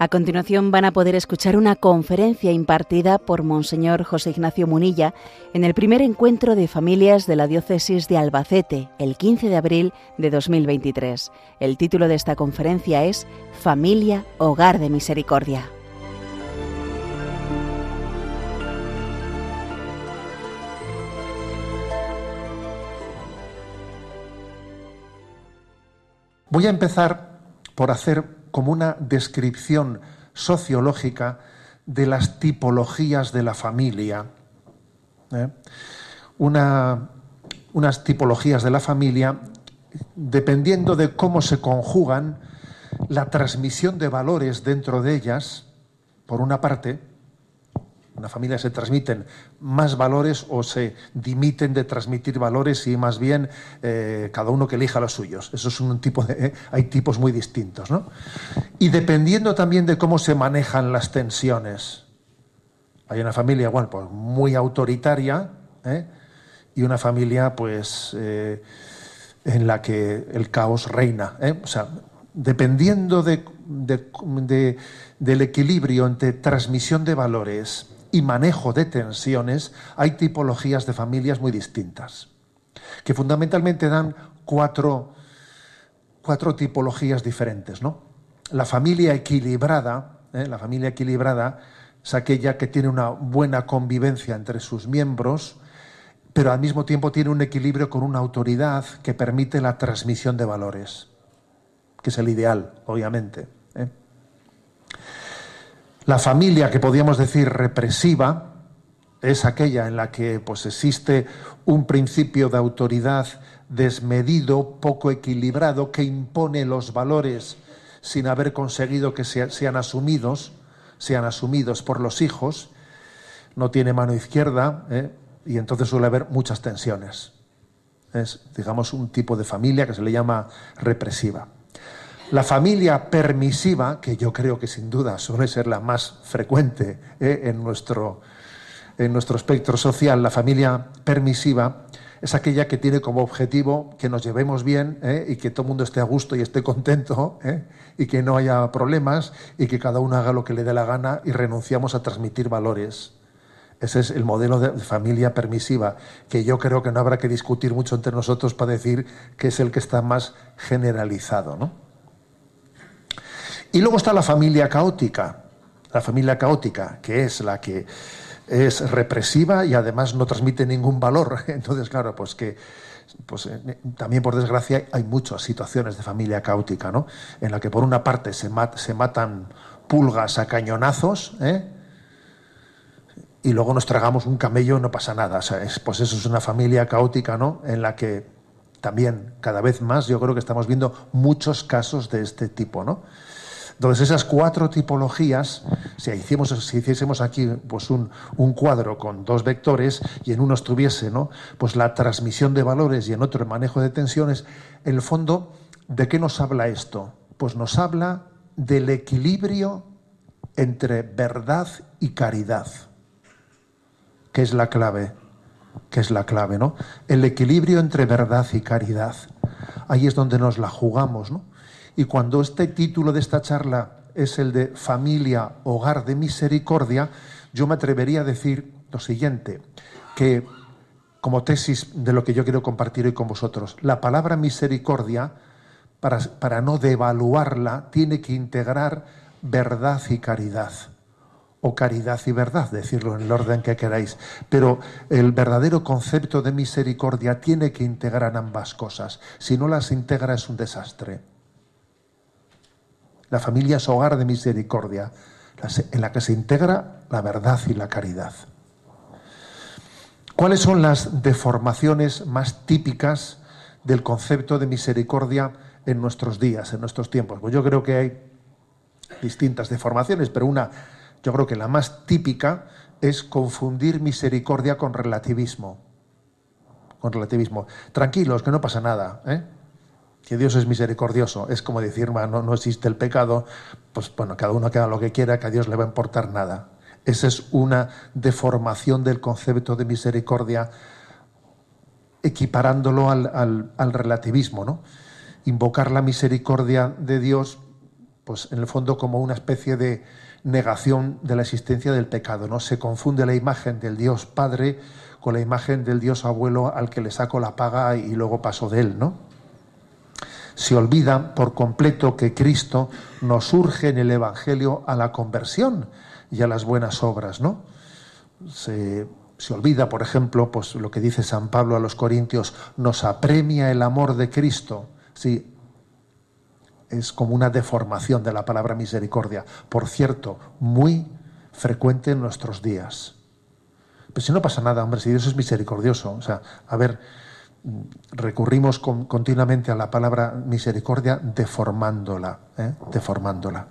A continuación van a poder escuchar una conferencia impartida por Monseñor José Ignacio Munilla en el primer encuentro de familias de la diócesis de Albacete, el 15 de abril de 2023. El título de esta conferencia es Familia, Hogar de Misericordia. Voy a empezar por hacer como una descripción sociológica de las tipologías de la familia. ¿eh? unas tipologías de la familia, dependiendo de cómo se conjugan la transmisión de valores dentro de ellas, por una parte, una familia se transmiten más valores o se dimiten de transmitir valores y más bien eh, cada uno que elija los suyos. Eso es un tipo de. Eh, hay tipos muy distintos, ¿no? Y dependiendo también de cómo se manejan las tensiones. Hay una familia, pues muy autoritaria, ¿eh? y una familia, pues, en la que el caos reina. O sea, dependiendo de, del equilibrio entre transmisión de valores y manejo de tensiones, hay tipologías de familias muy distintas, que fundamentalmente dan cuatro, cuatro tipologías diferentes. ¿no? La familia equilibrada, ¿eh? la familia equilibrada es aquella que tiene una buena convivencia entre sus miembros, pero al mismo tiempo tiene un equilibrio con una autoridad que permite la transmisión de valores, que es el ideal, obviamente. La familia que podríamos decir represiva es aquella en la que pues, existe un principio de autoridad desmedido, poco equilibrado, que impone los valores sin haber conseguido que sean asumidos, sean asumidos por los hijos, no tiene mano izquierda, ¿eh? y entonces suele haber muchas tensiones. Es, digamos, un tipo de familia que se le llama represiva. La familia permisiva, que yo creo que sin duda suele ser la más frecuente eh, en, nuestro, en nuestro espectro social, la familia permisiva es aquella que tiene como objetivo que nos llevemos bien eh, y que todo el mundo esté a gusto y esté contento eh, y que no haya problemas y que cada uno haga lo que le dé la gana y renunciamos a transmitir valores. Ese es el modelo de familia permisiva, que yo creo que no habrá que discutir mucho entre nosotros para decir que es el que está más generalizado, ¿no? Y luego está la familia caótica, la familia caótica, que es la que es represiva y además no transmite ningún valor. Entonces, claro, pues que pues, eh, también por desgracia hay muchas situaciones de familia caótica, ¿no? En la que por una parte se, matan pulgas a cañonazos, ¿eh? y luego nos tragamos un camello no pasa nada. pues eso es una familia caótica, ¿no? En la que también cada vez más yo creo que estamos viendo muchos casos de este tipo, ¿no? Entonces, esas cuatro tipologías, si, hiciésemos, si hiciésemos aquí pues un, cuadro con dos vectores y en uno estuviese ¿no? pues la transmisión de valores y en otro el manejo de tensiones, en el fondo, ¿de qué nos habla esto? Pues nos habla del equilibrio entre verdad y caridad, que es la clave, que es la clave, ¿no? El equilibrio entre verdad y caridad. Ahí es donde nos la jugamos, ¿no? Y cuando este título de esta charla es el de familia, hogar de misericordia, yo me atrevería a decir lo siguiente, que como tesis de lo que yo quiero compartir hoy con vosotros, la palabra misericordia, para, para no devaluarla, tiene que integrar verdad y caridad o caridad y verdad, decirlo en el orden que queráis. Pero el verdadero concepto de misericordia tiene que integrar ambas cosas. Si no las integra es un desastre. La familia es hogar de misericordia, en la que se integra la verdad y la caridad. ¿Cuáles son las deformaciones más típicas del concepto de misericordia en nuestros días, en nuestros tiempos? Pues yo creo que hay distintas deformaciones, pero una, yo creo que la más típica es confundir misericordia con relativismo. Con relativismo. Tranquilos, que no pasa nada. ¿eh? Que Dios es misericordioso. Es como decir, no, no existe el pecado, pues bueno, cada uno que haga lo que quiera, que a Dios le va a importar nada. Esa es una deformación del concepto de misericordia, equiparándolo al, al relativismo, ¿no? Invocar la misericordia de Dios pues en el fondo como una especie de negación de la existencia del pecado, ¿no? Se confunde la imagen del Dios Padre con la imagen del Dios abuelo al que le saco la paga y luego paso de él, ¿no? Se olvida por completo que Cristo nos urge en el Evangelio a la conversión y a las buenas obras, ¿no? Se, se olvida, por ejemplo, pues lo que dice San Pablo a los Corintios, nos apremia el amor de Cristo. Sí, es como una deformación de la palabra misericordia. Por cierto, muy frecuente en nuestros días. Pero si no pasa nada, hombre, si Dios es misericordioso. O sea, a ver, recurrimos continuamente a la palabra misericordia deformándola, ¿eh? deformándola.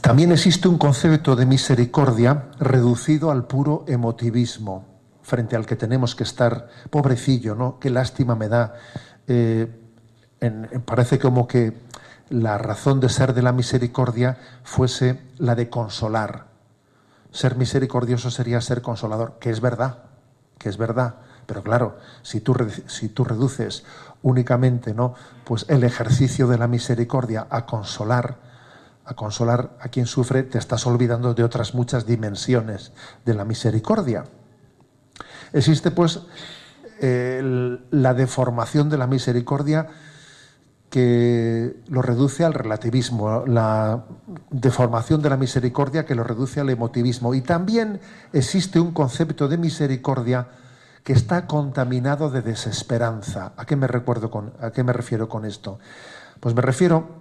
También existe un concepto de misericordia reducido al puro emotivismo, frente al que tenemos que estar, pobrecillo, ¿no? Qué lástima me da. Eh, parece como que la razón de ser de la misericordia fuese la de consolar. Ser misericordioso sería ser consolador, que es verdad, que es verdad. Pero claro, si tú, si tú reduces únicamente ¿no? pues el ejercicio de la misericordia a consolar, a consolar a quien sufre, te estás olvidando de otras muchas dimensiones de la misericordia. Existe pues la deformación de la misericordia que lo reduce al relativismo, la deformación de la misericordia que lo reduce al emotivismo. Y también existe un concepto de misericordia que está contaminado de desesperanza. ¿A qué me, refiero con esto? Pues me refiero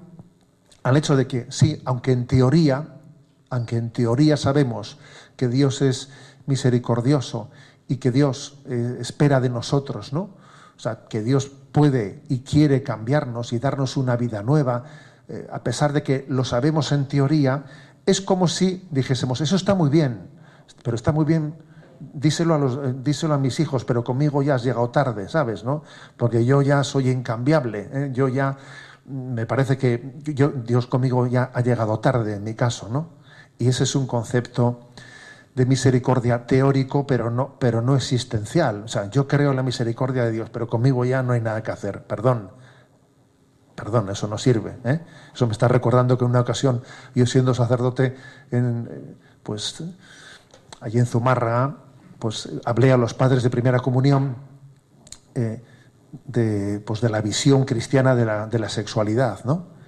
al hecho de que sí, aunque en teoría, aunque en teoría sabemos que Dios es misericordioso y que Dios eh, espera de nosotros, ¿no? O sea, que Dios puede y quiere cambiarnos y darnos una vida nueva, eh, a pesar de que lo sabemos en teoría, es como si dijésemos, eso está muy bien, pero está muy bien, díselo a, los, eh, díselo a mis hijos, pero conmigo ya has llegado tarde, ¿sabes? ¿no? Porque yo ya soy incambiable, ¿eh? yo ya, mm, me parece que yo, Dios conmigo ya ha llegado tarde en mi caso, ¿no? Y ese es un concepto de misericordia teórico, pero no, pero no existencial. O sea, yo creo en la misericordia de Dios, pero conmigo ya no hay nada que hacer. Perdón. Perdón, eso no sirve. ¿eh? Eso me está recordando que en una ocasión, yo siendo sacerdote, en, pues allí en Zumarra, pues hablé a los padres de primera comunión eh, de, pues, de la visión cristiana de la, de la sexualidad, ¿no?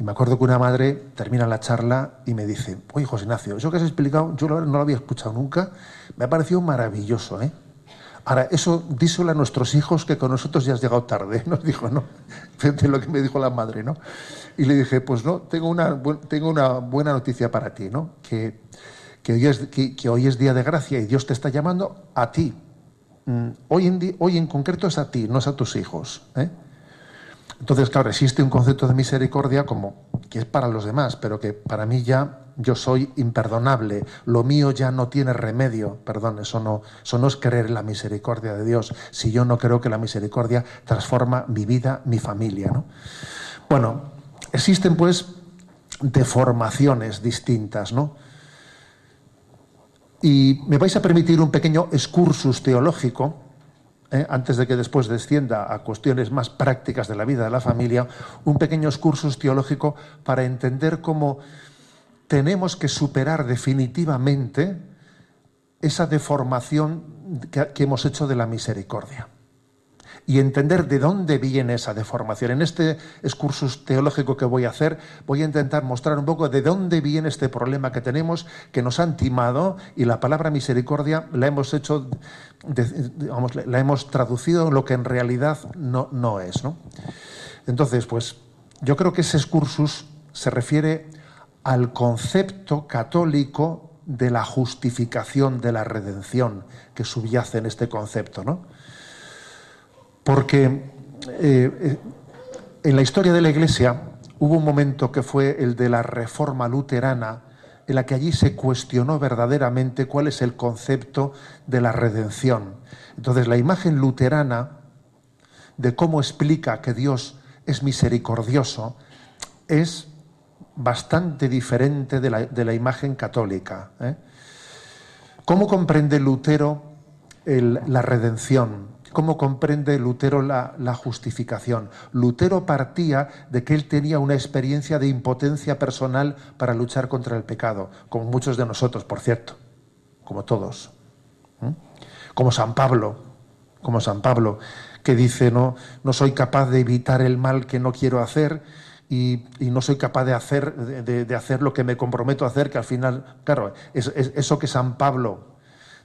Y me acuerdo que una madre termina la charla y me dice, oye José Ignacio, eso que has explicado, yo no lo había escuchado nunca, me ha parecido maravilloso, ¿eh? Ahora, eso díselo a nuestros hijos que con nosotros ya has llegado tarde. Nos dijo, no, de lo que me dijo la madre, ¿no? Y le dije, pues no, tengo una, tengo una buena noticia para ti, ¿no? Que, que, hoy es, que, hoy es día de gracia y Dios te está llamando a ti. Mm, hoy en, hoy en concreto es a ti, no es a tus hijos. ¿eh? Entonces, claro, existe un concepto de misericordia como que es para los demás, pero que para mí ya yo soy imperdonable, lo mío ya no tiene remedio. Perdón, eso no, es creer en la misericordia de Dios, si yo no creo que la misericordia transforma mi vida, mi familia. ¿no? Bueno, existen pues deformaciones distintas, ¿no? Y me vais a permitir un pequeño excursus teológico ¿eh? antes de que después descienda a cuestiones más prácticas de la vida de la familia, un pequeño curso teológico para entender cómo tenemos que superar definitivamente esa deformación que hemos hecho de la misericordia y entender de dónde viene esa deformación. En este excursus teológico que voy a hacer, voy a intentar mostrar un poco de dónde viene este problema que tenemos, que nos han timado y la palabra misericordia la hemos hecho, la hemos traducido en lo que en realidad no, no es. ¿no? Entonces, pues yo creo que ese excursus se refiere al concepto católico de la justificación de la redención que subyace en este concepto, ¿no? Porque eh, eh, en la historia de la Iglesia hubo un momento que fue el de la reforma luterana, en la que allí se cuestionó verdaderamente cuál es el concepto de la redención. Entonces la imagen luterana de cómo explica que Dios es misericordioso es bastante diferente de la, imagen católica. ¿eh? ¿Cómo comprende Lutero la redención? Cómo comprende Lutero la, justificación. Lutero partía de que él tenía una experiencia de impotencia personal para luchar contra el pecado, como muchos de nosotros, por cierto, como todos. Como San Pablo, como San Pablo, que dice, no, no soy capaz de evitar el mal que no quiero hacer, y, no soy capaz de hacer, de, hacer lo que me comprometo a hacer, que al final, claro, es, eso que San Pablo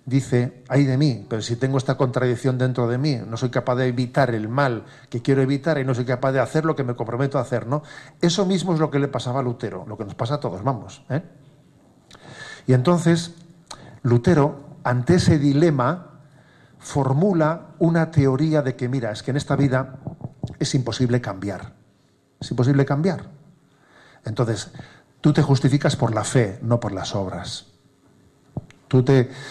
dice, ay de mí, pero si tengo esta contradicción dentro de mí, no soy capaz de evitar el mal que quiero evitar y no soy capaz de hacer lo que me comprometo a hacer, ¿no? Eso mismo es lo que le pasaba a Lutero, lo que nos pasa a todos, vamos. ¿eh? Y entonces, Lutero, ante ese dilema, formula una teoría de que, mira, es que en esta vida es imposible cambiar. Es imposible cambiar. Entonces, tú te justificas por la fe, no por las obras.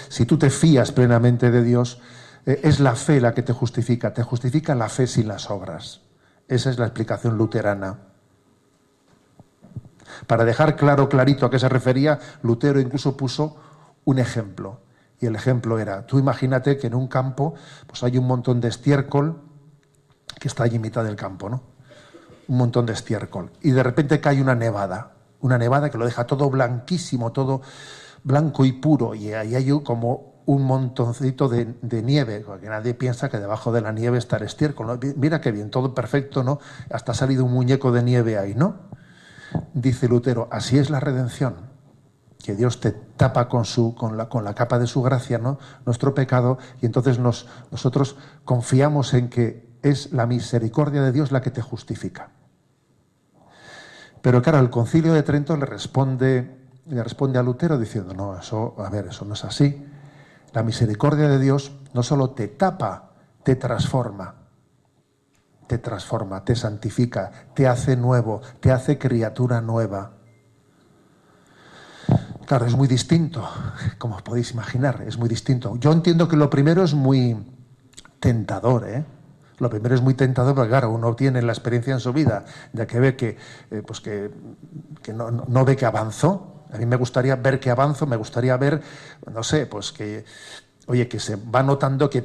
Si tú te fías plenamente de Dios, eh, es la fe la que te justifica. Te justifica la fe sin las obras. Esa es la explicación luterana. Para dejar claro, clarito a qué se refería, Lutero incluso puso un ejemplo. Y el ejemplo era, tú imagínate que en un campo pues hay un montón de estiércol que está allí en mitad del campo, ¿no? un montón de estiércol. Y de repente cae una nevada, una nevada que lo deja todo blanquísimo, todo blanco y puro. Y ahí hay como un montoncito de, nieve, porque nadie piensa que debajo de la nieve está el estiércol. Mira qué bien, todo perfecto, ¿no? Hasta ha salido un muñeco de nieve ahí, ¿no? Dice Lutero, así es la redención que Dios te tapa con, su, con, la, con la capa de su gracia, ¿no? nuestro pecado, y entonces nos, nosotros confiamos en que es la misericordia de Dios la que te justifica. Pero claro, el concilio de Trento le responde, le responde a Lutero diciendo, no, eso, a ver, eso no es así. La misericordia de Dios no solo te tapa, te transforma. Te transforma, te santifica, te hace nuevo, te hace criatura nueva. Claro, es muy distinto, como podéis imaginar, es muy distinto. Yo entiendo que lo primero es muy tentador, ¿eh? Lo primero es muy tentador porque, claro, uno tiene la experiencia en su vida ya que ve que, eh, pues que, no, ve que avanzó. A mí me gustaría ver que avanzo, me gustaría ver, no sé, pues que, oye, que se va notando que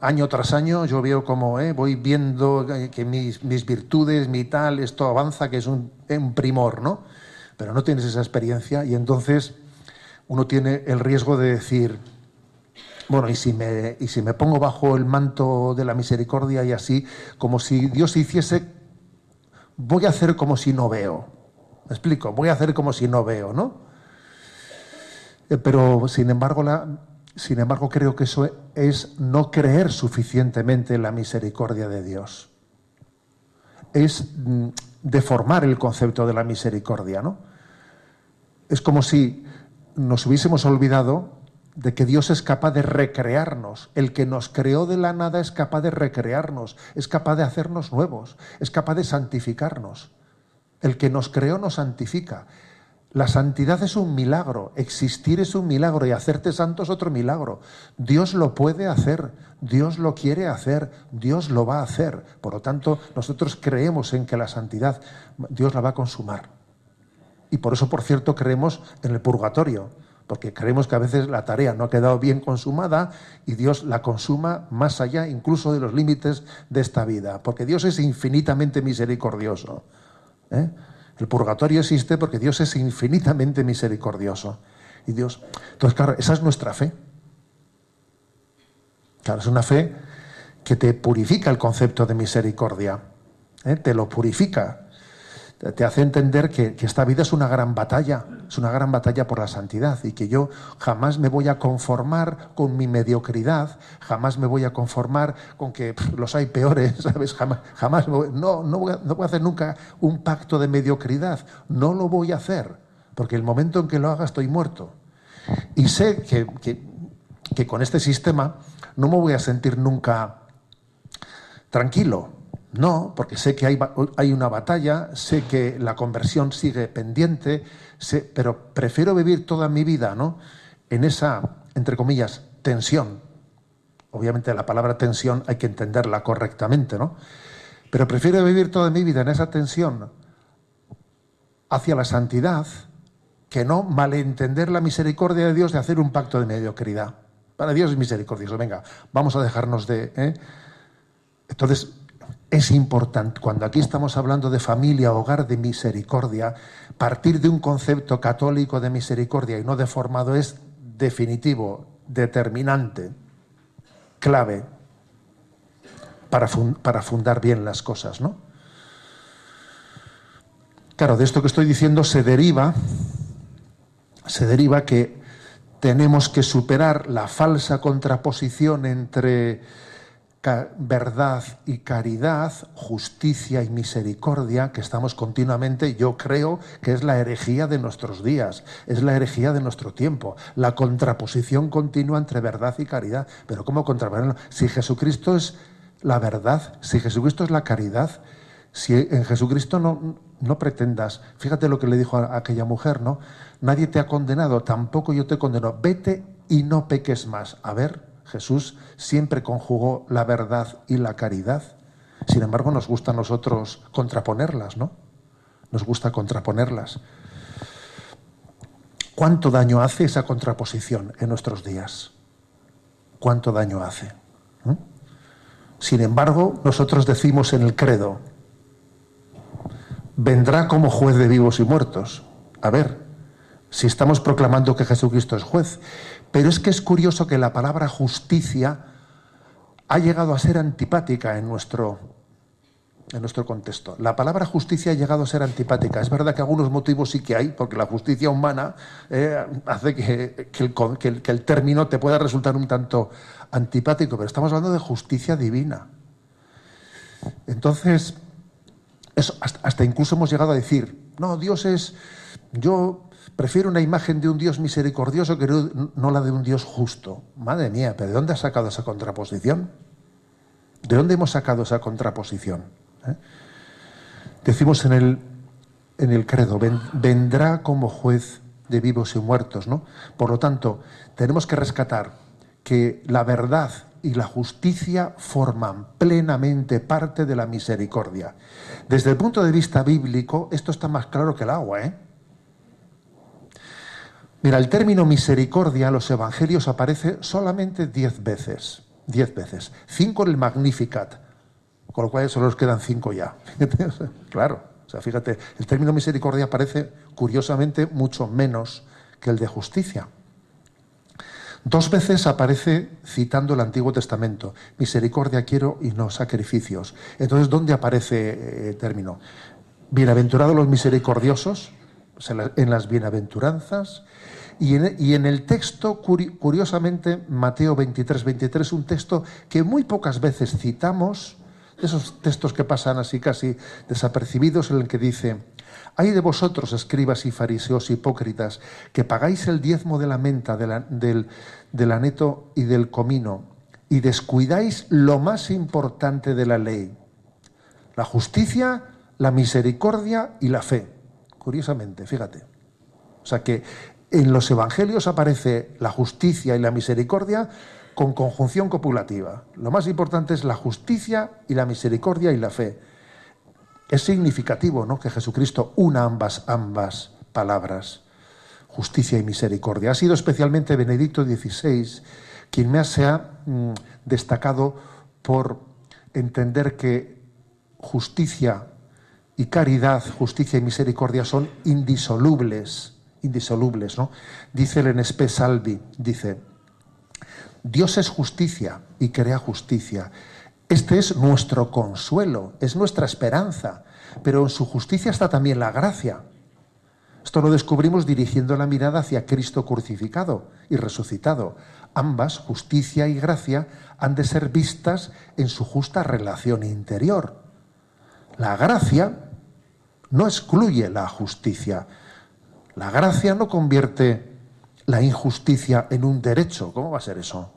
año tras año yo veo como eh, voy viendo que mis, virtudes, mi tal, esto avanza, que es un, un primor, ¿no? Pero no tienes esa experiencia y entonces uno tiene el riesgo de decir, bueno, y si, me, y si me pongo bajo el manto de la misericordia y así, como si Dios hiciese, voy a hacer como si no veo. ¿Me explico? Voy a hacer como si no veo, ¿no? Eh, pero, sin embargo, la, sin embargo, creo que eso es no creer suficientemente en la misericordia de Dios. Es mm, deformar el concepto de la misericordia, ¿no? Es como si nos hubiésemos olvidado de que Dios es capaz de recrearnos. El que nos creó de la nada es capaz de recrearnos, es capaz de hacernos nuevos, es capaz de santificarnos. El que nos creó nos santifica. La santidad es un milagro, existir es un milagro y hacerte santo es otro milagro. Dios lo puede hacer, Dios lo quiere hacer, Dios lo va a hacer. Por lo tanto, nosotros creemos en que la santidad Dios la va a consumar. Y por eso, por cierto, creemos en el purgatorio porque creemos que a veces la tarea no ha quedado bien consumada y Dios la consuma más allá incluso de los límites de esta vida, porque Dios es infinitamente misericordioso. ¿Eh? El purgatorio existe porque Dios es infinitamente misericordioso. Y Dios, entonces claro, esa es nuestra fe. Claro, es una fe que te purifica el concepto de misericordia, ¿eh? te lo purifica te hace entender que, esta vida es una gran batalla, es una gran batalla por la santidad y que yo jamás me voy a conformar con mi mediocridad, jamás me voy a conformar con que los hay peores, ¿sabes? Jamás, jamás no, no voy, a, hacer nunca un pacto de mediocridad, no lo voy a hacer, porque el momento en que lo haga estoy muerto. Y sé que con este sistema no me voy a sentir nunca tranquilo, no, porque sé que hay, una batalla, sé que la conversión sigue pendiente, pero prefiero vivir toda mi vida ¿no? en esa, entre comillas, tensión. Obviamente la palabra tensión hay que entenderla correctamente, ¿no? Pero prefiero vivir toda mi vida en esa tensión hacia la santidad que no malentender la misericordia de Dios de hacer un pacto de mediocridad. Para Dios es misericordioso. Venga, vamos a dejarnos de. ¿eh? Entonces, es importante, cuando aquí estamos hablando de familia, hogar de misericordia, partir de un concepto católico de misericordia y no deformado es definitivo, determinante, clave para, fundar bien las cosas, ¿no? Claro, de esto que estoy diciendo se deriva, se deriva que tenemos que superar la falsa contraposición entre verdad y caridad, justicia y misericordia, que estamos continuamente, yo creo que es la herejía de nuestros días, es la herejía de nuestro tiempo, la contraposición continua entre verdad y caridad. Pero ¿cómo contraponerlo? Si Jesucristo es la verdad, si Jesucristo es la caridad, si en Jesucristo no, no pretendas, fíjate lo que le dijo a aquella mujer, ¿no? Nadie te ha condenado, tampoco yo te condeno, vete y no peques más. A ver, Jesús siempre conjugó la verdad y la caridad. Sin embargo, nos gusta a nosotros contraponerlas, ¿no? Nos gusta contraponerlas. ¿Cuánto daño hace esa contraposición en nuestros días? ¿Cuánto daño hace? ¿Mm? Sin embargo, nosotros decimos en el credo, vendrá como juez de vivos y muertos. A ver, si estamos proclamando que Jesucristo es juez, pero es que es curioso que la palabra justicia ha llegado a ser antipática en nuestro, en nuestro contexto. La palabra justicia ha llegado a ser antipática. Es verdad que algunos motivos sí que hay, porque la justicia humana eh, hace que, el, que el término te pueda resultar un tanto antipático, pero estamos hablando de justicia divina. Entonces, eso, hasta, incluso hemos llegado a decir, no, Dios es, yo Prefiero una imagen de un Dios misericordioso que no la de un Dios justo. Madre mía, ¿pero de dónde has sacado esa contraposición? ¿De dónde hemos sacado esa contraposición? ¿Eh? Decimos en el, en el credo, vendrá como juez de vivos y muertos, ¿no? Por lo tanto, tenemos que rescatar que la verdad y la justicia forman plenamente parte de la misericordia. Desde el punto de vista bíblico, esto está más claro que el agua, ¿eh? Mira, el término misericordia en los evangelios aparece solamente diez veces. Diez veces. Cinco en el Magnificat, con lo cual solo nos quedan cinco ya. claro, o sea, fíjate, el término misericordia aparece curiosamente mucho menos que el de justicia. Dos veces aparece citando el Antiguo Testamento, misericordia quiero y no sacrificios. Entonces, ¿dónde aparece eh, el término? Bienaventurados los misericordiosos, en las bienaventuranzas, y en, el texto, curiosamente, Mateo 23, 23, un texto que muy pocas veces citamos, esos textos que pasan así casi desapercibidos, en el que dice, hay de vosotros, escribas y fariseos hipócritas, que pagáis el diezmo de la menta, del, del aneto y del comino, y descuidáis lo más importante de la ley, la justicia, la misericordia y la fe. Curiosamente, fíjate. O sea que en los evangelios aparece la justicia y la misericordia con conjunción copulativa. Lo más importante es la justicia y la misericordia y la fe. Es significativo ¿no? que Jesucristo una ambas, ambas palabras, justicia y misericordia. Ha sido especialmente Benedicto XVI quien me ha mm, destacado por entender que justicia y caridad, justicia y misericordia son indisolubles indisolubles, ¿no? Dice el Enespe Salvi, dice, Dios es justicia y crea justicia. Este es nuestro consuelo, es nuestra esperanza, pero en su justicia está también la gracia. Esto lo descubrimos dirigiendo la mirada hacia Cristo crucificado y resucitado. Ambas, justicia y gracia, han de ser vistas en su justa relación interior. La gracia no excluye la justicia, la gracia no convierte la injusticia en un derecho. ¿Cómo va a ser eso?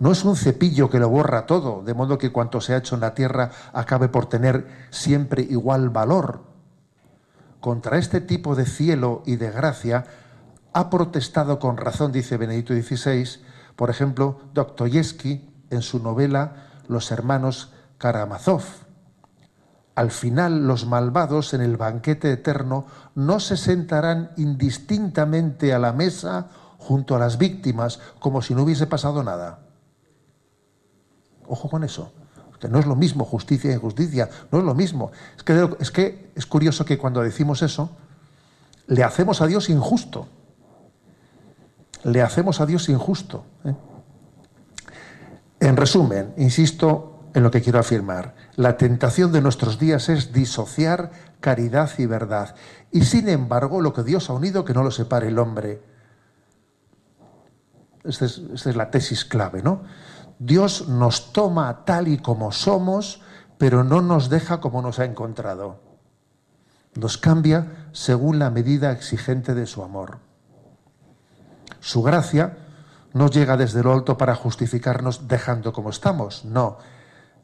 No es un cepillo que lo borra todo, de modo que cuanto se ha hecho en la tierra acabe por tener siempre igual valor. Contra este tipo de cielo y de gracia ha protestado con razón, dice Benedicto XVI, por ejemplo, Dostoyevsky en su novela Los hermanos Karamazov al final los malvados en el banquete eterno no se sentarán indistintamente a la mesa junto a las víctimas como si no hubiese pasado nada. Ojo con eso. Que no es lo mismo justicia y injusticia, no es lo mismo. Es que, es curioso que cuando decimos eso, le hacemos a Dios injusto. Le hacemos a Dios injusto. ¿eh? En resumen, insisto en lo que quiero afirmar. La tentación de nuestros días es disociar caridad y verdad. Y sin embargo, lo que Dios ha unido, que no lo separe el hombre. Esta es, es la tesis clave, ¿no? Dios nos toma tal y como somos, pero no nos deja como nos ha encontrado. Nos cambia según la medida exigente de su amor. Su gracia no llega desde lo alto para justificarnos dejando como estamos, no,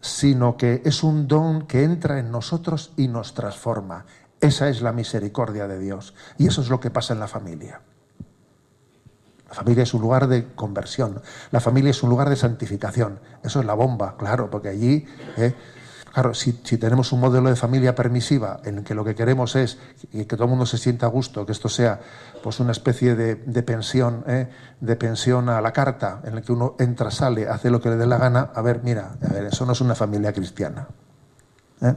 sino que es un don que entra en nosotros y nos transforma. Esa es la misericordia de Dios. Y eso es lo que pasa en la familia. La familia es un lugar de conversión, la familia es un lugar de santificación. Eso es la bomba, claro, porque allí, eh, claro, si, tenemos un modelo de familia permisiva en el que lo que queremos es que, todo el mundo se sienta a gusto, que esto sea pues una especie de, pensión, eh, de pensión a la carta, en el que uno entra, sale, hace lo que le dé la gana, a ver, mira, a ver, eso no es una familia cristiana. ¿eh?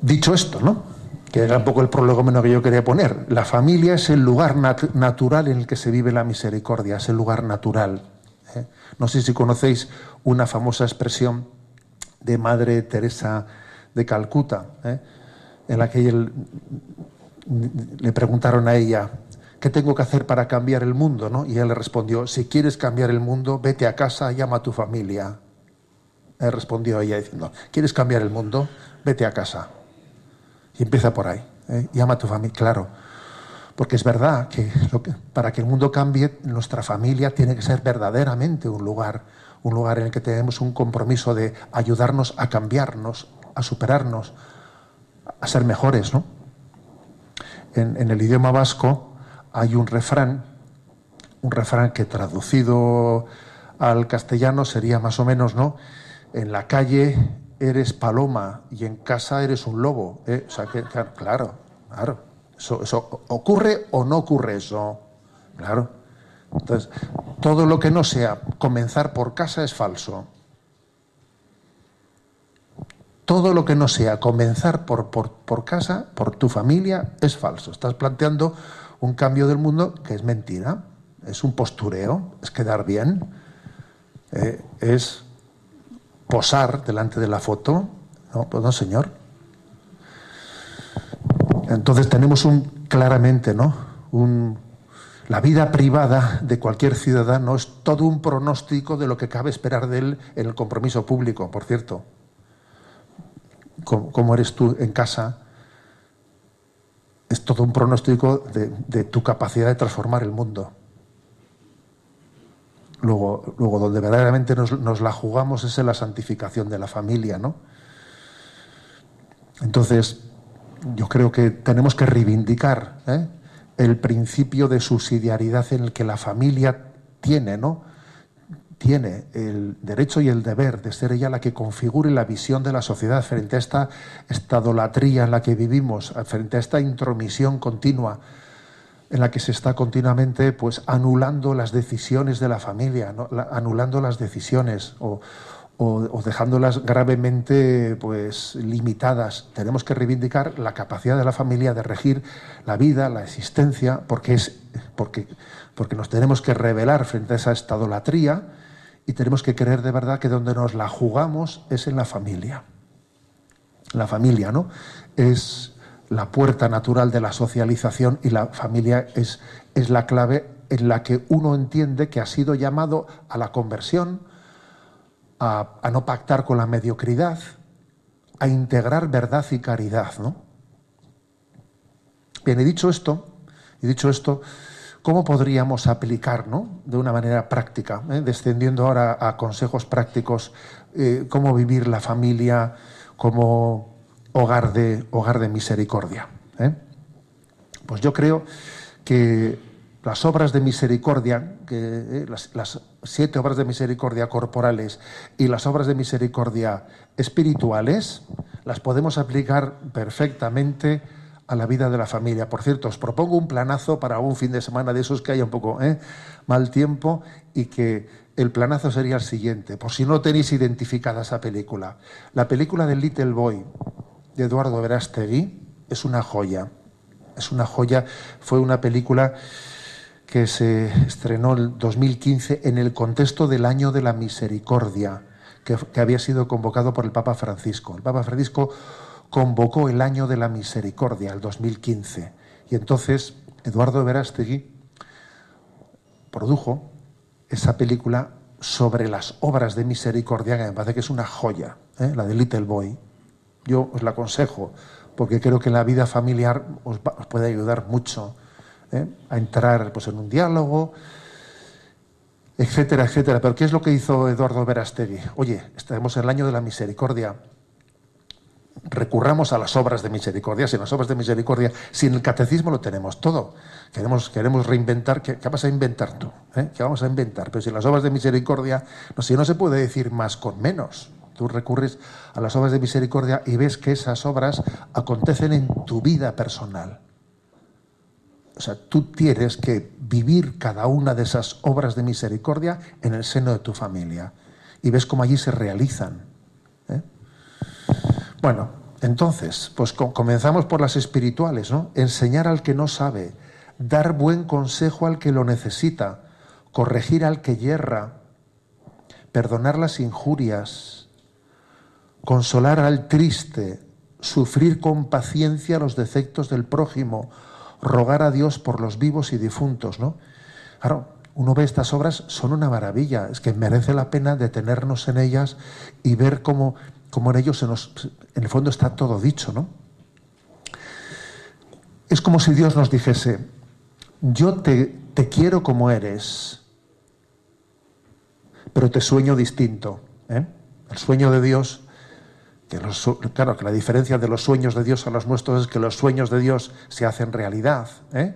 Dicho esto, ¿no? que era un poco el prólogo menos que yo quería poner. La familia es el lugar natural en el que se vive la misericordia, es el lugar natural. ¿Eh? No sé si conocéis una famosa expresión de Madre Teresa de Calcuta, ¿eh? en la que le preguntaron a ella, ¿qué tengo que hacer para cambiar el mundo? ¿no? Y ella le respondió, si quieres cambiar el mundo, vete a casa, llama a tu familia. Él respondió ella diciendo, ¿quieres cambiar el mundo? Vete a casa. Y empieza por ahí. ¿eh? Llama a tu familia, claro. Porque es verdad que, para que el mundo cambie, nuestra familia tiene que ser verdaderamente un lugar, un lugar en el que tenemos un compromiso de ayudarnos a cambiarnos, a superarnos, a ser mejores, ¿no? En, en el idioma vasco hay un refrán, un refrán que traducido al castellano sería más o menos, ¿no? En la calle eres paloma y en casa eres un lobo. ¿eh? O sea, que, claro, claro. Eso, eso, ¿Ocurre o no ocurre eso? Claro. Entonces, todo lo que no sea comenzar por casa es falso. Todo lo que no sea comenzar por, por, casa, por tu familia, es falso. Estás planteando un cambio del mundo que es mentira, es un postureo, es quedar bien, eh, es posar delante de la foto. No, pues no, señor. Entonces tenemos un claramente, ¿no? La vida privada de cualquier ciudadano es todo un pronóstico de lo que cabe esperar de él en el compromiso público, por cierto. Como, eres tú en casa, es todo un pronóstico de tu capacidad de transformar el mundo. Luego, luego donde verdaderamente nos, la jugamos es en la santificación de la familia, ¿no? Entonces, yo creo que tenemos que reivindicar ¿eh? el principio de subsidiariedad en el que la familia tiene, ¿no? Tiene el derecho y el deber de ser ella la que configure la visión de la sociedad frente a esta estadolatría en la que vivimos, frente a esta intromisión continua en la que se está continuamente pues anulando las decisiones de la familia, anulando las decisiones o, dejándolas gravemente pues limitadas. Tenemos que reivindicar la capacidad de la familia de regir la vida, la existencia, porque es porque, porque nos tenemos que revelar frente a esa estadolatría y tenemos que creer de verdad que donde nos la jugamos es en la familia. La familia, ¿no? Es la puerta natural de la socialización y la familia es, es la clave en la que uno entiende que ha sido llamado a la conversión, a, no pactar con la mediocridad, a integrar verdad y caridad. ¿no? Bien, he dicho esto, he dicho esto, ¿cómo podríamos aplicar de una manera práctica, eh? descendiendo ahora a consejos prácticos, eh, cómo vivir la familia, cómo hogar de, hogar de misericordia. ¿eh? Pues yo creo que las obras de misericordia, que, eh, las, siete obras de misericordia corporales y las obras de misericordia espirituales, las podemos aplicar perfectamente a la vida de la familia. Por cierto, os propongo un planazo para un fin de semana de esos que haya un poco ¿eh? mal tiempo y que el planazo sería el siguiente, por si no tenéis identificada esa película. La película de Little Boy de Eduardo Verástegui es una joya. Es una joya, fue una película que se estrenó en 2015 en el contexto del Año de la Misericordia, que, había sido convocado por el Papa Francisco. El Papa Francisco convocó el año de la misericordia, el 2015. Y entonces Eduardo Verástegui produjo esa película sobre las obras de misericordia, que me parece que es una joya, ¿eh? la de Little Boy. Yo os la aconsejo, porque creo que la vida familiar os, puede ayudar mucho ¿eh? a entrar pues, en un diálogo, etcétera, etcétera. Pero ¿qué es lo que hizo Eduardo Verástegui? Oye, estamos en el año de la misericordia recurramos a las obras de misericordia, sin las obras de misericordia, sin el catecismo lo tenemos todo. Queremos, queremos reinventar, ¿qué, vas a inventar tú? ¿Eh? ¿Qué vamos a inventar? Pero sin las obras de misericordia, no, si no se puede decir más con menos. Tú recurres a las obras de misericordia y ves que esas obras acontecen en tu vida personal. O sea, tú tienes que vivir cada una de esas obras de misericordia en el seno de tu familia. Y ves cómo allí se realizan. ¿eh? Bueno, entonces, pues comenzamos por las espirituales, ¿no? Enseñar al que no sabe, dar buen consejo al que lo necesita, corregir al que yerra, perdonar las injurias, consolar al triste, sufrir con paciencia los defectos del prójimo, rogar a Dios por los vivos y difuntos, ¿no? Claro, uno ve estas obras, son una maravilla, es que merece la pena detenernos en ellas y ver cómo como en ellos en el fondo está todo dicho, ¿no? Es como si Dios nos dijese, yo te, te quiero como eres, pero te sueño distinto. ¿eh? El sueño de Dios, que claro, que la diferencia de los sueños de Dios a los nuestros es que los sueños de Dios se hacen realidad. ¿eh?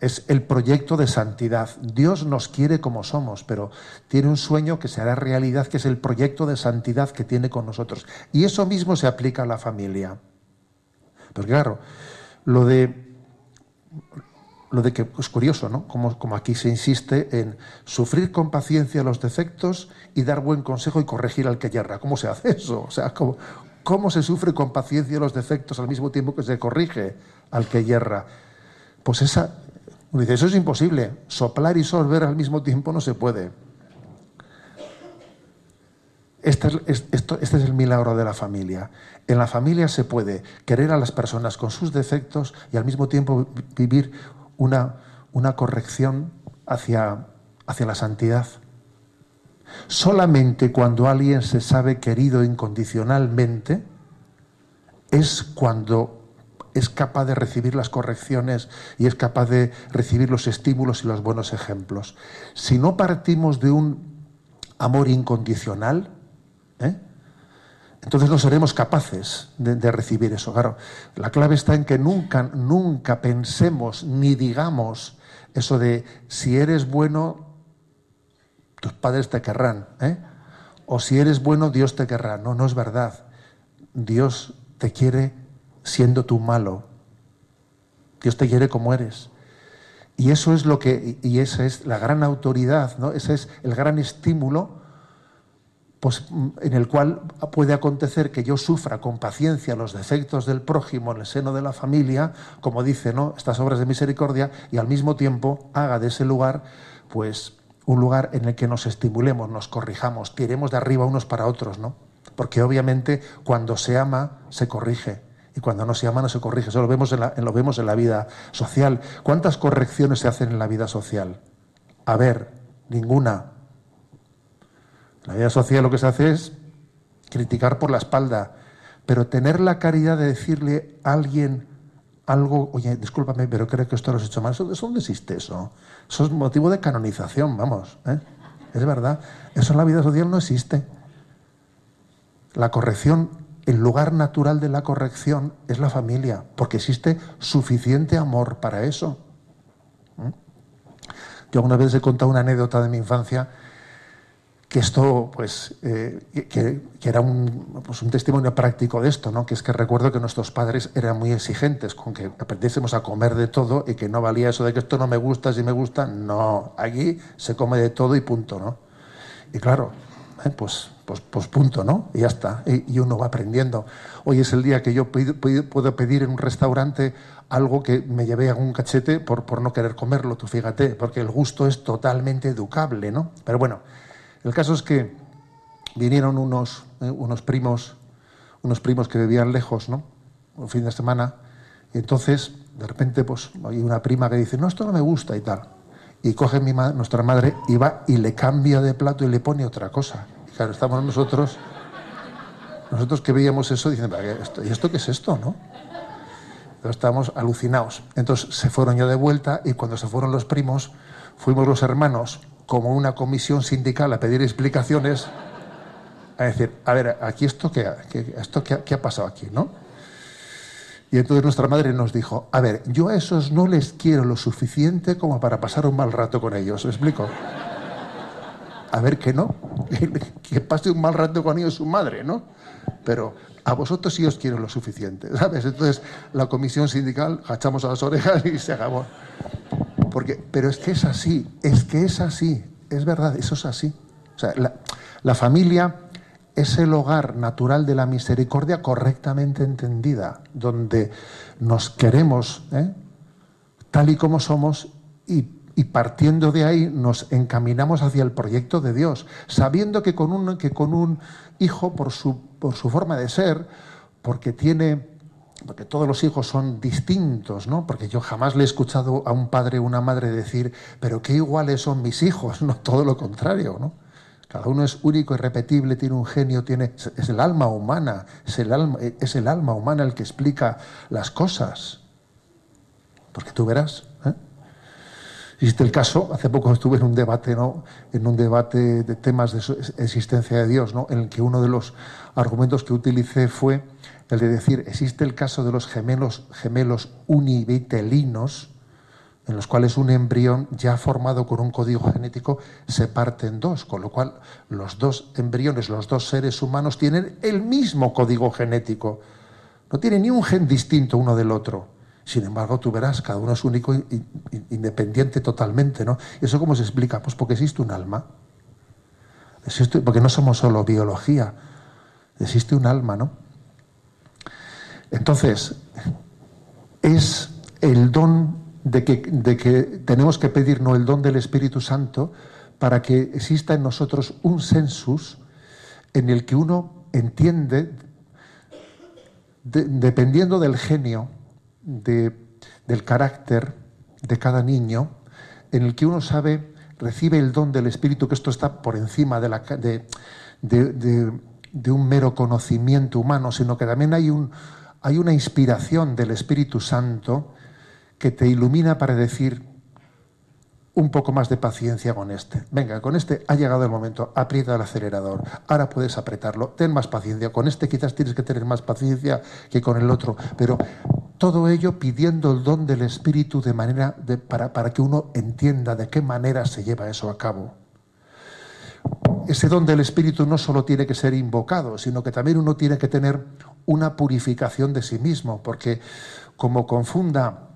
es el proyecto de santidad. Dios nos quiere como somos, pero tiene un sueño que se hará realidad, que es el proyecto de santidad que tiene con nosotros. Y eso mismo se aplica a la familia. Pero claro, lo de lo de que es curioso, ¿no? Como, como, aquí se insiste en sufrir con paciencia los defectos y dar buen consejo y corregir al que yerra. ¿Cómo se hace eso? O sea, ¿cómo, cómo se sufre con paciencia los defectos al mismo tiempo que se corrige al que yerra? Pues esa, uno dice, eso es imposible. Soplar y sorber al mismo tiempo no se puede. Este es, este es el milagro de la familia. En la familia se puede querer a las personas con sus defectos y al mismo tiempo vivir una, una corrección hacia, hacia la santidad. Solamente cuando alguien se sabe querido incondicionalmente es cuando es capaz de recibir las correcciones y es capaz de recibir los estímulos y los buenos ejemplos. Si no partimos de un amor incondicional, ¿eh? Entonces no seremos capaces de, recibir eso. Claro, la clave está en que nunca, nunca pensemos ni digamos eso de si eres bueno, tus padres te querrán, ¿eh? o si eres bueno, Dios te querrá. No, no es verdad. Dios te quiere siendo tú malo. Dios te quiere como eres. Y eso es lo que, y esa es la gran autoridad, ¿no? Ese es el gran estímulo pues, en el cual puede acontecer que yo sufra con paciencia los defectos del prójimo en el seno de la familia, como dice, ¿no? Estas obras de misericordia, y al mismo tiempo haga de ese lugar, pues, un lugar en el que nos estimulemos, nos corrijamos, tiremos de arriba unos para otros, ¿no? Porque obviamente cuando se ama, se corrige. Y cuando no se ama no se corrige. Eso lo vemos en lo vemos en la vida social. ¿Cuántas correcciones se hacen en la vida social? A ver, ninguna. La vida social lo que se hace es criticar por la espalda, pero tener la caridad de decirle a alguien algo, oye, discúlpame, pero creo que esto lo has hecho mal. ¿Eso, dónde existe eso? Eso es motivo de canonización, vamos. ¿eh? Es verdad. Eso en la vida social no existe. La corrección el lugar natural de la corrección es la familia, porque existe suficiente amor para eso. ¿Mm? Yo alguna vez he contado una anécdota de mi infancia que que esto, pues, eh, que, era un, pues un, testimonio práctico de esto, ¿no? Que es que recuerdo que nuestros padres eran muy exigentes con que aprendiésemos a comer de todo y que no valía eso de que esto no me gusta, si me gusta, no, aquí se come de todo y punto, ¿no? Y claro, eh, pues, pues, pues punto, ¿no? Y ya está. Y, uno va aprendiendo. Hoy es el día que yo puedo pedir en un restaurante algo que me llevé a un cachete por, por no querer comerlo, tú fíjate, porque el gusto es totalmente educable, ¿no? Pero bueno, el caso es que vinieron unos, eh, unos primos, unos primos que vivían lejos, ¿no? Un fin de semana, y entonces, de repente, pues hay una prima que dice, no, esto no me gusta y tal. Y coge mi nuestra madre y va y le cambia de plato y le pone otra cosa. Y claro, estamos nosotros, nosotros que veíamos eso, diciendo, ¿y esto qué es esto, no? Entonces estábamos alucinados. Entonces se fueron yo de vuelta y cuando se fueron los primos, fuimos los hermanos como una comisión sindical a pedir explicaciones, a decir, a ver, aquí esto qué, esto qué, ha pasado aquí, ¿no? Y entonces nuestra madre nos dijo, a ver, yo a esos no les quiero lo suficiente como para pasar un mal rato con ellos, ¿me explico? A ver que no, que pase un mal rato con ellos su madre, ¿no? Pero a vosotros sí os quiero lo suficiente, ¿sabes? Entonces la comisión sindical echamos a las orejas y se acabó. Porque, pero es que es así, es que es así, es verdad, eso es así. O sea, la, familia es el hogar natural de la misericordia correctamente entendida, donde nos queremos ¿eh? tal y como somos y, partiendo de ahí nos encaminamos hacia el proyecto de Dios, sabiendo que con un, que con un hijo, por su, por su forma de ser, porque tiene porque todos los hijos son distintos, ¿no? Porque yo jamás le he escuchado a un padre o una madre decir, pero qué iguales son mis hijos, no todo lo contrario, ¿no? Cada uno es único, irrepetible, tiene un genio, tiene es el alma humana, es el alma, es el alma humana el que explica las cosas. Porque tú verás, ¿eh? El caso, hace poco estuve en un debate, ¿no? En un debate de temas de existencia de Dios, ¿no? En el que uno de los argumentos que utilicé fue el de decir, existe el caso de los gemelos, gemelos univitelinos, en los cuales un embrión ya formado con un código genético se parte en dos, con lo cual los dos embriones, los dos seres humanos tienen el mismo código genético. No tienen ni un gen distinto uno del otro. Sin embargo, tú verás, cada uno es único, independiente totalmente, ¿no? ¿Eso cómo se explica? Pues porque existe un alma. Existe, porque no somos solo biología, existe un alma, ¿no? Entonces, es el don de que, de tenemos que pedirnos el don del Espíritu Santo para que exista en nosotros un sensus en el que uno entiende, dependiendo del genio, del carácter de cada niño, en el que uno sabe, recibe el don del Espíritu, que esto está por encima de, la, de un mero conocimiento humano, sino que también hay un, hay una inspiración del Espíritu Santo que te ilumina para decir un poco más de paciencia con este. Venga, con este ha llegado el momento, aprieta el acelerador, ahora puedes apretarlo, ten más paciencia, con este quizás tienes que tener más paciencia que con el otro, pero todo ello pidiendo el don del Espíritu de manera para, para que uno entienda de qué manera se lleva eso a cabo. Ese don del Espíritu no solo tiene que ser invocado, sino que también uno tiene que tener una purificación de sí mismo, porque como confunda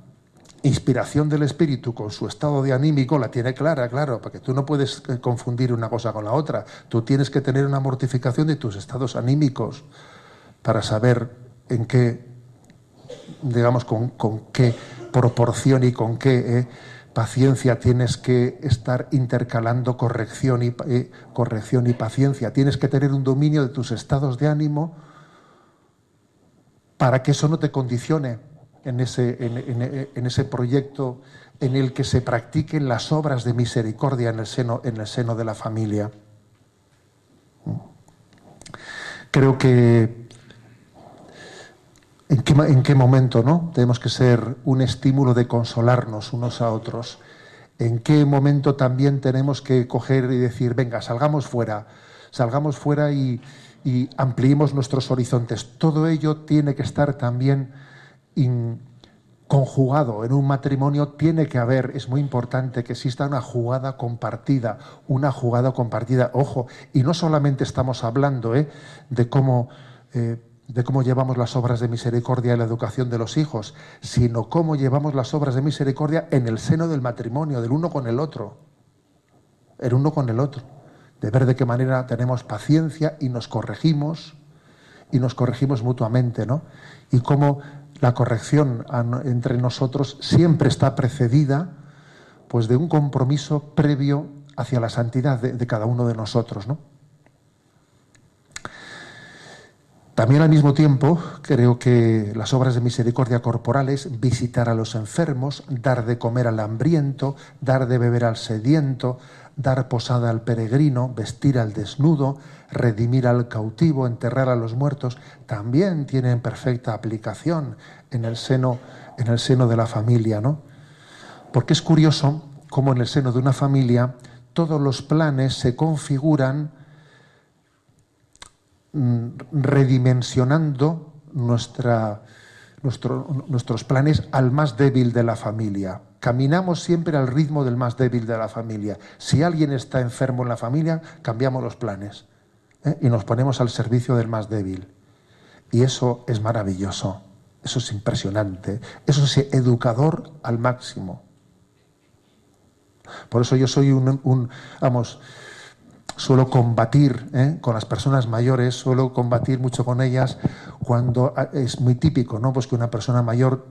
inspiración del espíritu con su estado de anímico, la tiene clara, claro, porque tú no puedes eh, confundir una cosa con la otra. Tú tienes que tener una mortificación de tus estados anímicos para saber en qué, digamos, con, qué proporción y con qué eh, paciencia tienes que estar intercalando corrección y, eh, corrección y paciencia. Tienes que tener un dominio de tus estados de ánimo para que eso no te condicione en ese, en, ese proyecto en el que se practiquen las obras de misericordia en el seno, en el seno de la familia. Creo que ¿En qué, ¿En qué, momento no? tenemos que ser un estímulo de consolarnos unos a otros? ¿En qué momento también tenemos que coger y decir, venga, salgamos fuera, salgamos fuera y, y ampliemos nuestros horizontes. Todo ello tiene que estar también conjugado en un matrimonio tiene que haber, es muy importante que exista una jugada compartida, una jugada compartida. Ojo, y no solamente estamos hablando ¿eh? de cómo... Eh, de cómo llevamos las obras de misericordia en la educación de los hijos, sino cómo llevamos las obras de misericordia en el seno del matrimonio, del uno con el otro, el uno con el otro, de ver de qué manera tenemos paciencia y nos corregimos y nos corregimos mutuamente, ¿no? Y cómo la corrección entre nosotros siempre está precedida pues de un compromiso previo hacia la santidad de, de cada uno de nosotros, ¿no? También al mismo tiempo creo que las obras de misericordia corporales, visitar a los enfermos, dar de comer al hambriento, dar de beber al sediento, dar posada al peregrino, vestir al desnudo, redimir al cautivo, enterrar a los muertos, también tienen perfecta aplicación en el seno, en el seno de la familia, ¿no? Porque es curioso cómo en el seno de una familia todos los planes se configuran redimensionando nuestra, nuestros planes al más débil de la familia. Caminamos siempre al ritmo del más débil de la familia. Si alguien está enfermo en la familia, cambiamos los planes ¿eh? y nos ponemos al servicio del más débil. Y eso es maravilloso, eso es impresionante, eso es educador al máximo. Por eso yo soy un, un vamos, suelo combatir ¿eh? con las personas mayores, suelo combatir mucho con ellas cuando ah, es muy típico, ¿no? Pues que una persona mayor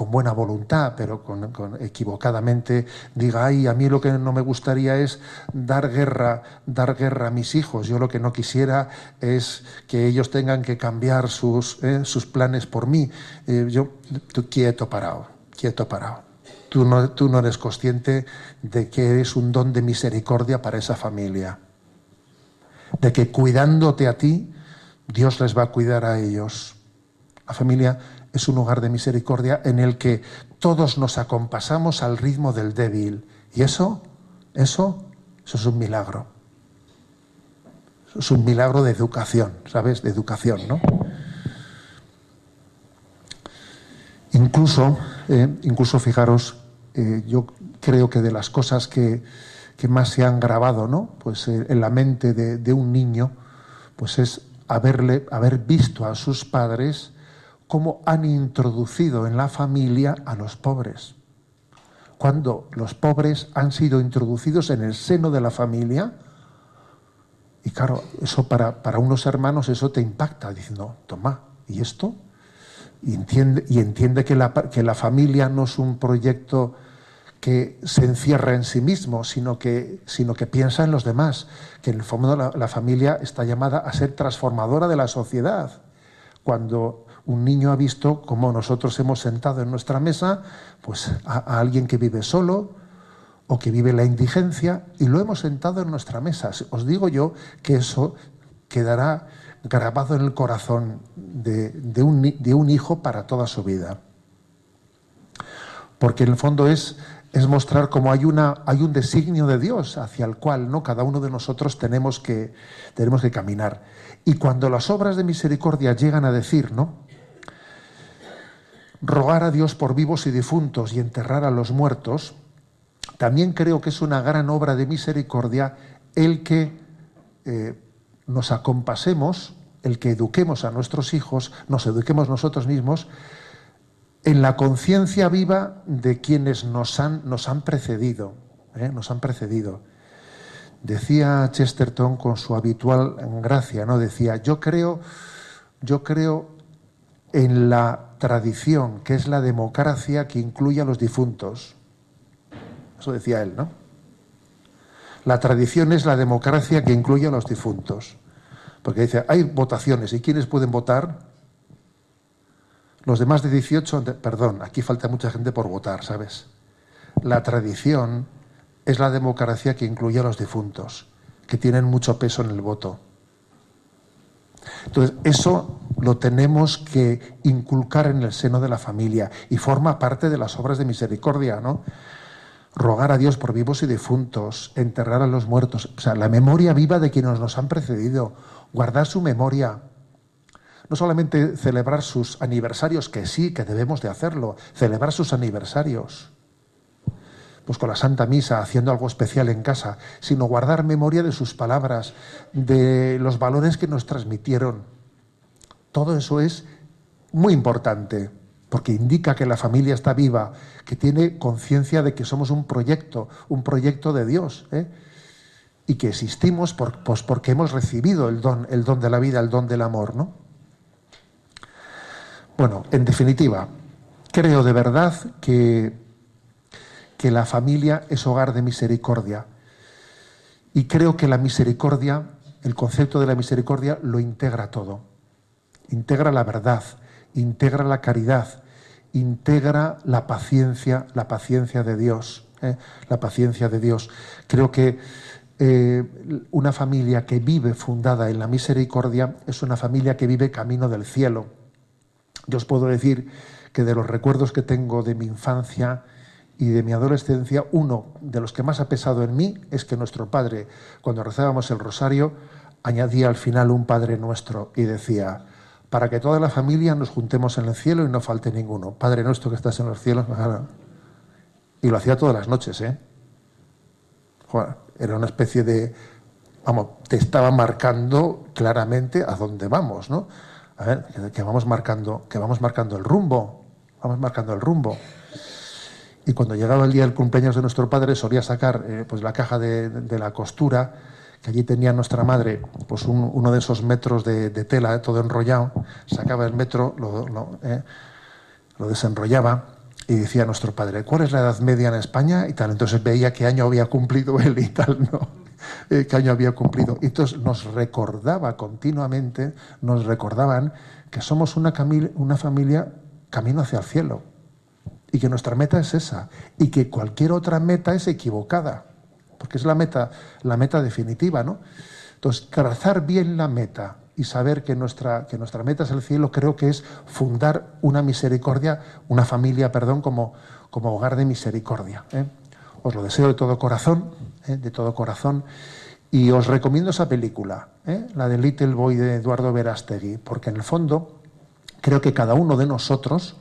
con buena voluntad, pero con, equivocadamente diga, ay, a mí lo que no me gustaría es dar guerra, dar guerra a mis hijos. Yo lo que no quisiera es que ellos tengan que cambiar sus, ¿eh? sus planes por mí. Eh, yo, quieto parado, quieto parado. Tú no, tú no eres consciente de que eres un don de misericordia para esa familia. De que cuidándote a ti, Dios les va a cuidar a ellos. La familia es un lugar de misericordia en el que todos nos acompasamos al ritmo del débil. Y eso, eso, eso es un milagro. Es un milagro de educación, ¿sabes? De educación, ¿no? Incluso, eh, incluso fijaros, eh, yo creo que de las cosas que, más se han grabado ¿no? pues, eh, en la mente de, un niño, pues es haberle, haber visto a sus padres cómo han introducido en la familia a los pobres. Cuando los pobres han sido introducidos en el seno de la familia, y claro, eso para, para unos hermanos eso te impacta, diciendo, toma, ¿y esto? Y entiende, y entiende que, la, que la familia no es un proyecto que se encierra en sí mismo, sino que, sino que piensa en los demás, que en el fondo la, familia está llamada a ser transformadora de la sociedad. Cuando un niño ha visto cómo nosotros hemos sentado en nuestra mesa pues, a, alguien que vive solo o que vive la indigencia y lo hemos sentado en nuestra mesa. Os digo yo que eso quedará grabado en el corazón de, un, hijo para toda su vida. Porque en el fondo es mostrar cómo hay, un designio de Dios hacia el cual ¿no? cada uno de nosotros tenemos que, tenemos que caminar. Y cuando las obras de misericordia llegan a decir, ¿no? Rogar a Dios por vivos y difuntos y enterrar a los muertos, también creo que es una gran obra de misericordia el que eh, nos acompasemos, el que eduquemos a nuestros hijos, nos eduquemos nosotros mismos en la conciencia viva de quienes nos han, nos han precedido. ¿eh? Nos han precedido. Decía Chesterton con su habitual gracia, ¿no? Decía, yo creo, yo creo en la tradición, que es la democracia que incluye a los difuntos. Eso decía él, ¿no? La tradición es la democracia que incluye a los difuntos. Porque dice, hay votaciones, ¿y quiénes pueden votar? Los demás de 18, perdón, aquí falta mucha gente por votar, ¿sabes? La tradición es la democracia que incluye a los difuntos, que tienen mucho peso en el voto. Entonces, eso lo tenemos que inculcar en el seno de la familia y forma parte de las obras de misericordia, ¿no? Rogar a Dios por vivos y difuntos, enterrar a los muertos, o sea, la memoria viva de quienes nos han precedido, guardar su memoria, no solamente celebrar sus aniversarios, que sí, que debemos de hacerlo, celebrar sus aniversarios, pues con la Santa Misa, haciendo algo especial en casa, sino guardar memoria de sus palabras, de los valores que nos transmitieron. Todo eso es muy importante, porque indica que la familia está viva, que tiene conciencia de que somos un proyecto, un proyecto de Dios. ¿eh? y que existimos pues porque hemos recibido el don, el don de la vida, el don del amor, ¿no? Bueno, en definitiva, creo de verdad que, que la familia es hogar de misericordia. Y creo que la misericordia, el concepto de la misericordia, lo integra todo. Integra la verdad, integra la caridad, integra la paciencia, la paciencia de Dios. ¿eh? La paciencia de Dios. Creo que eh, una familia que vive fundada en la misericordia es una familia que vive camino del cielo. Yo os puedo decir que de los recuerdos que tengo de mi infancia y de mi adolescencia, uno de los que más ha pesado en mí es que nuestro padre, cuando rezábamos el rosario, añadía al final un Padre nuestro y decía, para que toda la familia nos juntemos en el cielo y no falte ninguno. Padre nuestro que estás en los cielos. Y lo hacía todas las noches, ¿eh? Era una especie de, vamos, te estaba marcando claramente a dónde vamos, ¿no? A ver, que vamos marcando, que vamos marcando el rumbo, vamos marcando el rumbo. Y cuando llegaba el día del cumpleaños de nuestro padre, solía sacar eh, pues la caja de, la costura, que allí tenía nuestra madre, pues uno de esos metros de, tela, eh, todo enrollado, sacaba el metro, eh, lo desenrollaba y decía nuestro padre, ¿cuál es la edad media en España? Y tal, entonces veía qué año había cumplido él y tal, ¿no? Eh, qué año había cumplido. Y entonces nos recordaba continuamente, nos recordaban que somos una, una familia camino hacia el cielo y que nuestra meta es esa y que cualquier otra meta es equivocada, porque es la meta, la meta definitiva, ¿no? Entonces, trazar bien la meta y saber que nuestra, que nuestra meta es el cielo, creo que es fundar una misericordia, una familia, perdón, como, como hogar de misericordia. ¿eh? Os lo deseo de todo corazón, ¿eh? de todo corazón. Y os recomiendo esa película, ¿eh? la de Little Boy de Eduardo Verástegui, porque en el fondo creo que cada uno de nosotros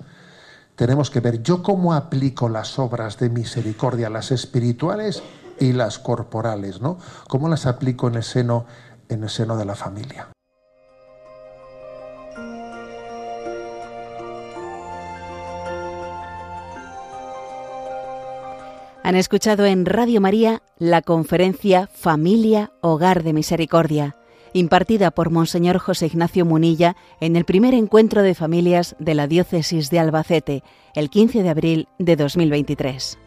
tenemos que ver yo cómo aplico las obras de misericordia, las espirituales y las corporales, ¿no? Cómo las aplico en el seno, en el seno de la familia. Han escuchado en Radio María la conferencia Familia, Hogar de Misericordia, impartida por Monseñor José Ignacio Munilla en el primer encuentro de familias de la Diócesis de Albacete, el 15 de abril de 2023.